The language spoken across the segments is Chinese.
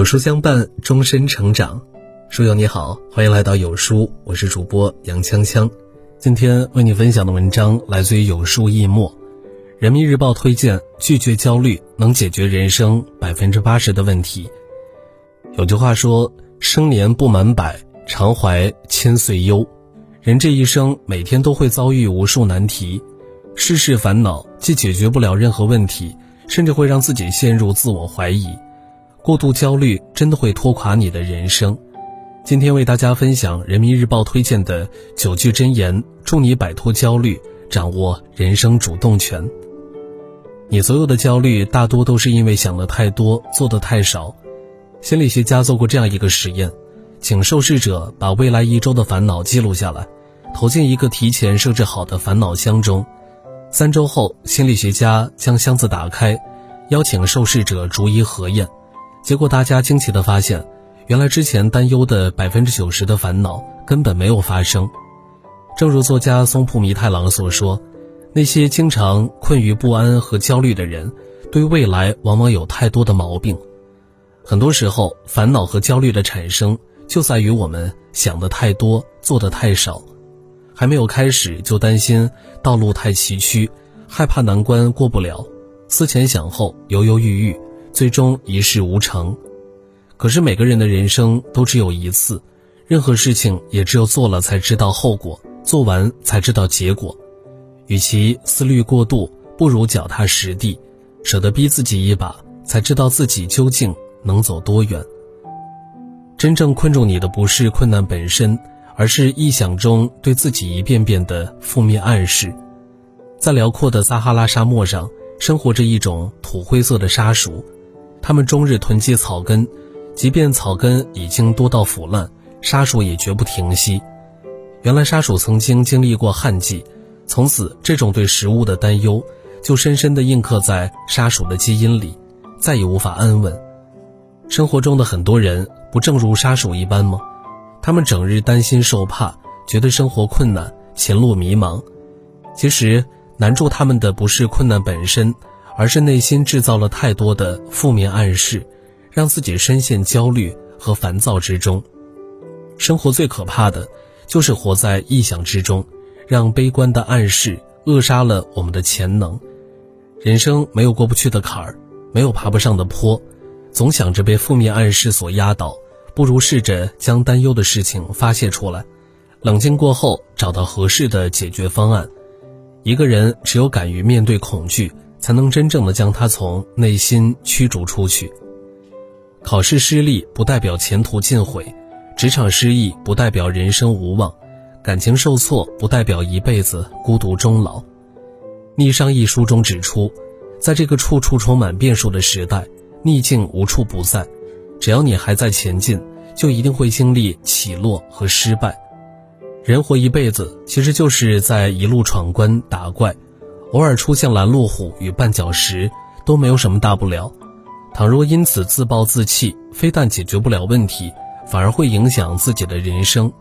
有书相伴，终身成长。书友你好，欢迎来到有书，我是主播杨锵锵。今天为你分享的文章来自于有书易墨。人民日报推荐：拒绝焦虑，能解决人生百分之八十的问题。有句话说：“生年不满百，常怀千岁忧。”人这一生每天都会遭遇无数难题，事事烦恼，既解决不了任何问题，甚至会让自己陷入自我怀疑。过度焦虑真的会拖垮你的人生。今天为大家分享人民日报推荐的九句真言，助你摆脱焦虑，掌握人生主动权。你所有的焦虑大多都是因为想的太多，做的太少。心理学家做过这样一个实验。请受试者把未来一周的烦恼记录下来，投进一个提前设置好的烦恼箱中。三周后，心理学家将箱子打开，邀请受试者逐一核验。结果，大家惊奇地发现，原来之前担忧的百分之九十的烦恼根本没有发生。正如作家松浦弥太郎所说：“那些经常困于不安和焦虑的人，对未来往往有太多的毛病。很多时候，烦恼和焦虑的产生。”就在于我们想的太多，做的太少，还没有开始就担心道路太崎岖，害怕难关过不了，思前想后，犹犹豫豫，最终一事无成。可是每个人的人生都只有一次，任何事情也只有做了才知道后果，做完才知道结果。与其思虑过度，不如脚踏实地，舍得逼自己一把，才知道自己究竟能走多远。真正困住你的不是困难本身，而是臆想中对自己一遍遍的负面暗示。在辽阔的撒哈拉沙漠上，生活着一种土灰色的沙鼠，他们终日囤积草根，即便草根已经多到腐烂，沙鼠也绝不停息。原来沙鼠曾经经历过旱季，从此这种对食物的担忧就深深地印刻在沙鼠的基因里，再也无法安稳。生活中的很多人。不正如沙鼠一般吗？他们整日担心受怕，觉得生活困难，前路迷茫。其实难住他们的不是困难本身，而是内心制造了太多的负面暗示，让自己深陷焦虑和烦躁之中。生活最可怕的，就是活在臆想之中，让悲观的暗示扼杀了我们的潜能。人生没有过不去的坎儿，没有爬不上的坡。总想着被负面暗示所压倒，不如试着将担忧的事情发泄出来，冷静过后找到合适的解决方案。一个人只有敢于面对恐惧，才能真正的将它从内心驱逐出去。考试失利不代表前途尽毁，职场失意不代表人生无望，感情受挫不代表一辈子孤独终老。《逆商》一书中指出，在这个处处充满变数的时代。逆境无处不在，只要你还在前进，就一定会经历起落和失败。人活一辈子，其实就是在一路闯关打怪，偶尔出现拦路虎与绊脚石，都没有什么大不了。倘若因此自暴自弃，非但解决不了问题，反而会影响自己的人生。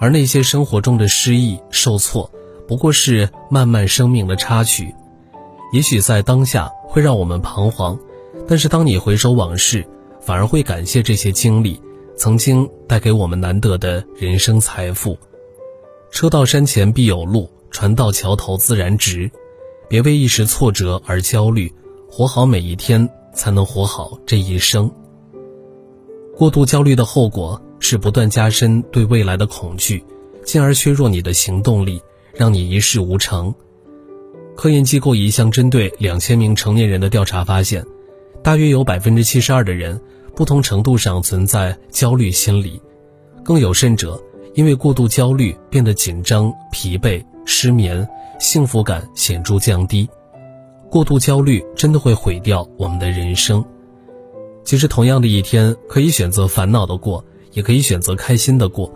而那些生活中的失意、受挫，不过是漫漫生命的插曲，也许在当下会让我们彷徨。但是，当你回首往事，反而会感谢这些经历，曾经带给我们难得的人生财富。车到山前必有路，船到桥头自然直。别为一时挫折而焦虑，活好每一天，才能活好这一生。过度焦虑的后果是不断加深对未来的恐惧，进而削弱你的行动力，让你一事无成。科研机构一项针对两千名成年人的调查发现。大约有百分之七十二的人，不同程度上存在焦虑心理，更有甚者，因为过度焦虑变得紧张、疲惫、失眠，幸福感显著降低。过度焦虑真的会毁掉我们的人生。其实，同样的一天，可以选择烦恼的过，也可以选择开心的过。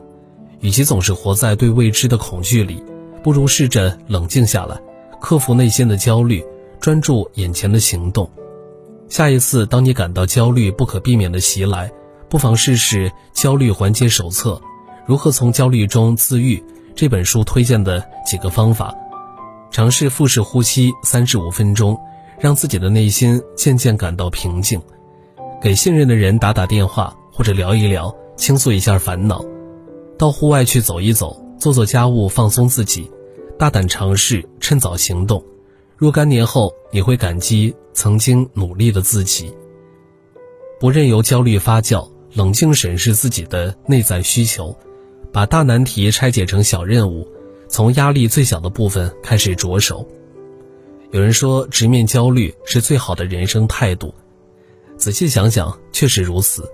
与其总是活在对未知的恐惧里，不如试着冷静下来，克服内心的焦虑，专注眼前的行动。下一次，当你感到焦虑不可避免的袭来，不妨试试《焦虑缓解手册》，如何从焦虑中自愈。这本书推荐的几个方法：尝试腹式呼吸三至五分钟，让自己的内心渐渐感到平静；给信任的人打打电话或者聊一聊，倾诉一下烦恼；到户外去走一走，做做家务，放松自己，大胆尝试，趁早行动。若干年后，你会感激曾经努力的自己。不任由焦虑发酵，冷静审视自己的内在需求，把大难题拆解成小任务，从压力最小的部分开始着手。有人说，直面焦虑是最好的人生态度。仔细想想，确实如此。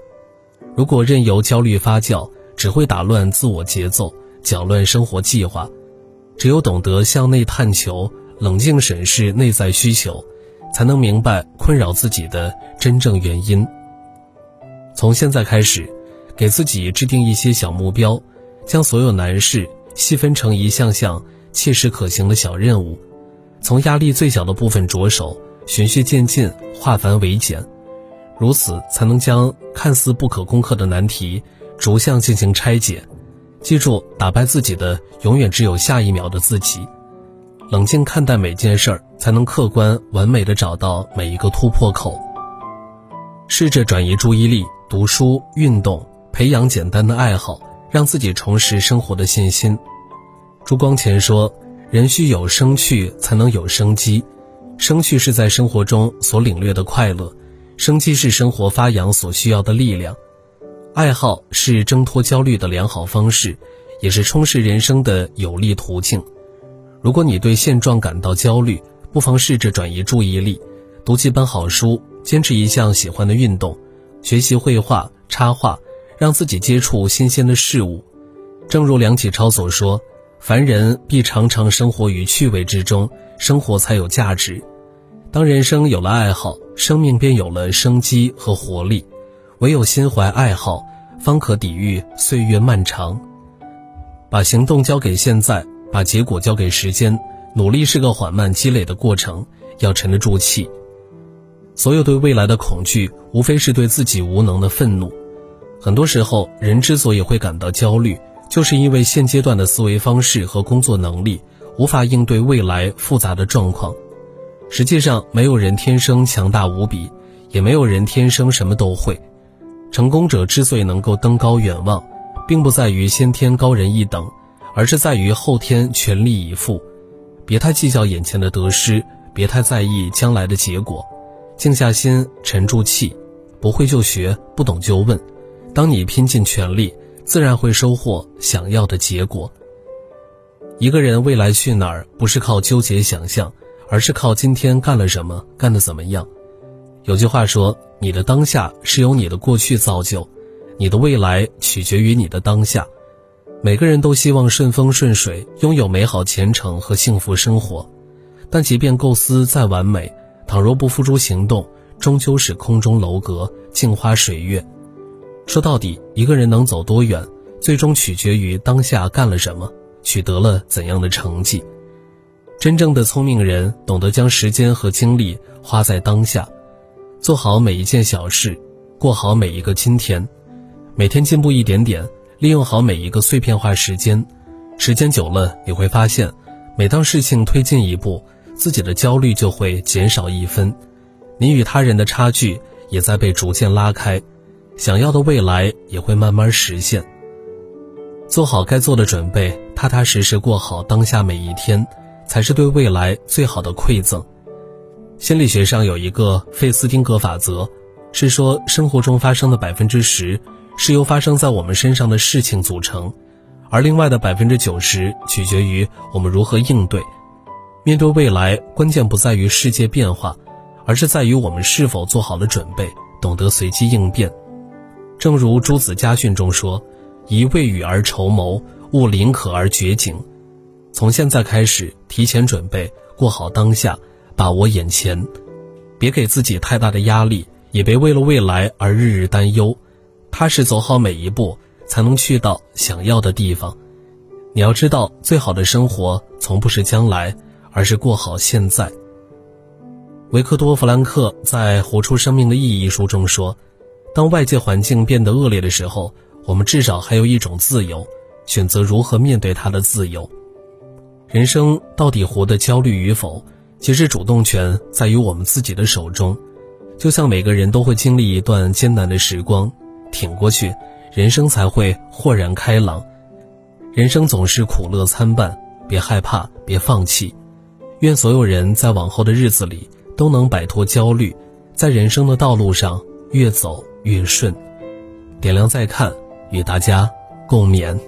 如果任由焦虑发酵，只会打乱自我节奏，搅乱生活计划。只有懂得向内探求，冷静审视内在需求，才能明白困扰自己的真正原因。从现在开始，给自己制定一些小目标，将所有难事细分成一项项切实可行的小任务，从压力最小的部分着手，循序渐进，化繁为简，如此才能将看似不可攻克的难题逐项进行拆解。记住，打败自己的永远只有下一秒的自己。冷静看待每件事儿，才能客观完美的找到每一个突破口。试着转移注意力。读书、运动，培养简单的爱好，让自己重拾生活的信心。朱光潜说：“人需有生趣，才能有生机。生趣是在生活中所领略的快乐，生机是生活发扬所需要的力量。爱好是挣脱焦虑的良好方式，也是充实人生的有利途径。如果你对现状感到焦虑，不妨试着转移注意力，读几本好书，坚持一项喜欢的运动。”学习绘画、插画，让自己接触新鲜的事物。正如梁启超所说：“凡人必常常生活于趣味之中，生活才有价值。当人生有了爱好，生命便有了生机和活力。唯有心怀爱好，方可抵御岁月漫长。把行动交给现在，把结果交给时间。努力是个缓慢积累的过程，要沉得住气。”所有对未来的恐惧，无非是对自己无能的愤怒。很多时候，人之所以会感到焦虑，就是因为现阶段的思维方式和工作能力无法应对未来复杂的状况。实际上，没有人天生强大无比，也没有人天生什么都会。成功者之所以能够登高远望，并不在于先天高人一等，而是在于后天全力以赴。别太计较眼前的得失，别太在意将来的结果。静下心，沉住气，不会就学，不懂就问。当你拼尽全力，自然会收获想要的结果。一个人未来去哪儿，不是靠纠结想象，而是靠今天干了什么，干得怎么样。有句话说：“你的当下是由你的过去造就，你的未来取决于你的当下。”每个人都希望顺风顺水，拥有美好前程和幸福生活，但即便构思再完美，倘若不付诸行动，终究是空中楼阁、镜花水月。说到底，一个人能走多远，最终取决于当下干了什么，取得了怎样的成绩。真正的聪明人懂得将时间和精力花在当下，做好每一件小事，过好每一个今天，每天进步一点点，利用好每一个碎片化时间。时间久了，你会发现，每当事情推进一步。自己的焦虑就会减少一分，你与他人的差距也在被逐渐拉开，想要的未来也会慢慢实现。做好该做的准备，踏踏实实过好当下每一天，才是对未来最好的馈赠。心理学上有一个费斯汀格法则，是说生活中发生的百分之十是由发生在我们身上的事情组成，而另外的百分之九十取决于我们如何应对。面对未来，关键不在于世界变化，而是在于我们是否做好了准备，懂得随机应变。正如《朱子家训》中说：“宜未雨而绸缪，勿临渴而掘井。”从现在开始，提前准备，过好当下，把握眼前，别给自己太大的压力，也别为了未来而日日担忧。踏实走好每一步，才能去到想要的地方。你要知道，最好的生活从不是将来。而是过好现在。维克多·弗兰克在《活出生命的意义》一书中说：“当外界环境变得恶劣的时候，我们至少还有一种自由，选择如何面对它的自由。人生到底活得焦虑与否，其实主动权在于我们自己的手中。就像每个人都会经历一段艰难的时光，挺过去，人生才会豁然开朗。人生总是苦乐参半，别害怕，别放弃。愿所有人在往后的日子里都能摆脱焦虑，在人生的道路上越走越顺。点亮再看，与大家共勉。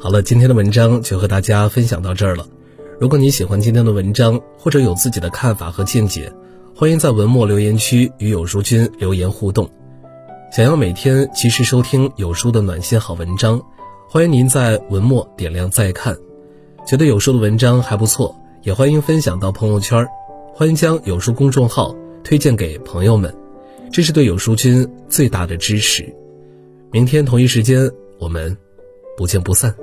好了，今天的文章就和大家分享到这儿了。如果你喜欢今天的文章，或者有自己的看法和见解，欢迎在文末留言区与有书君留言互动。想要每天及时收听有书的暖心好文章，欢迎您在文末点亮再看。觉得有书的文章还不错，也欢迎分享到朋友圈。欢迎将有书公众号推荐给朋友们，这是对有书君最大的支持。明天同一时间，我们不见不散。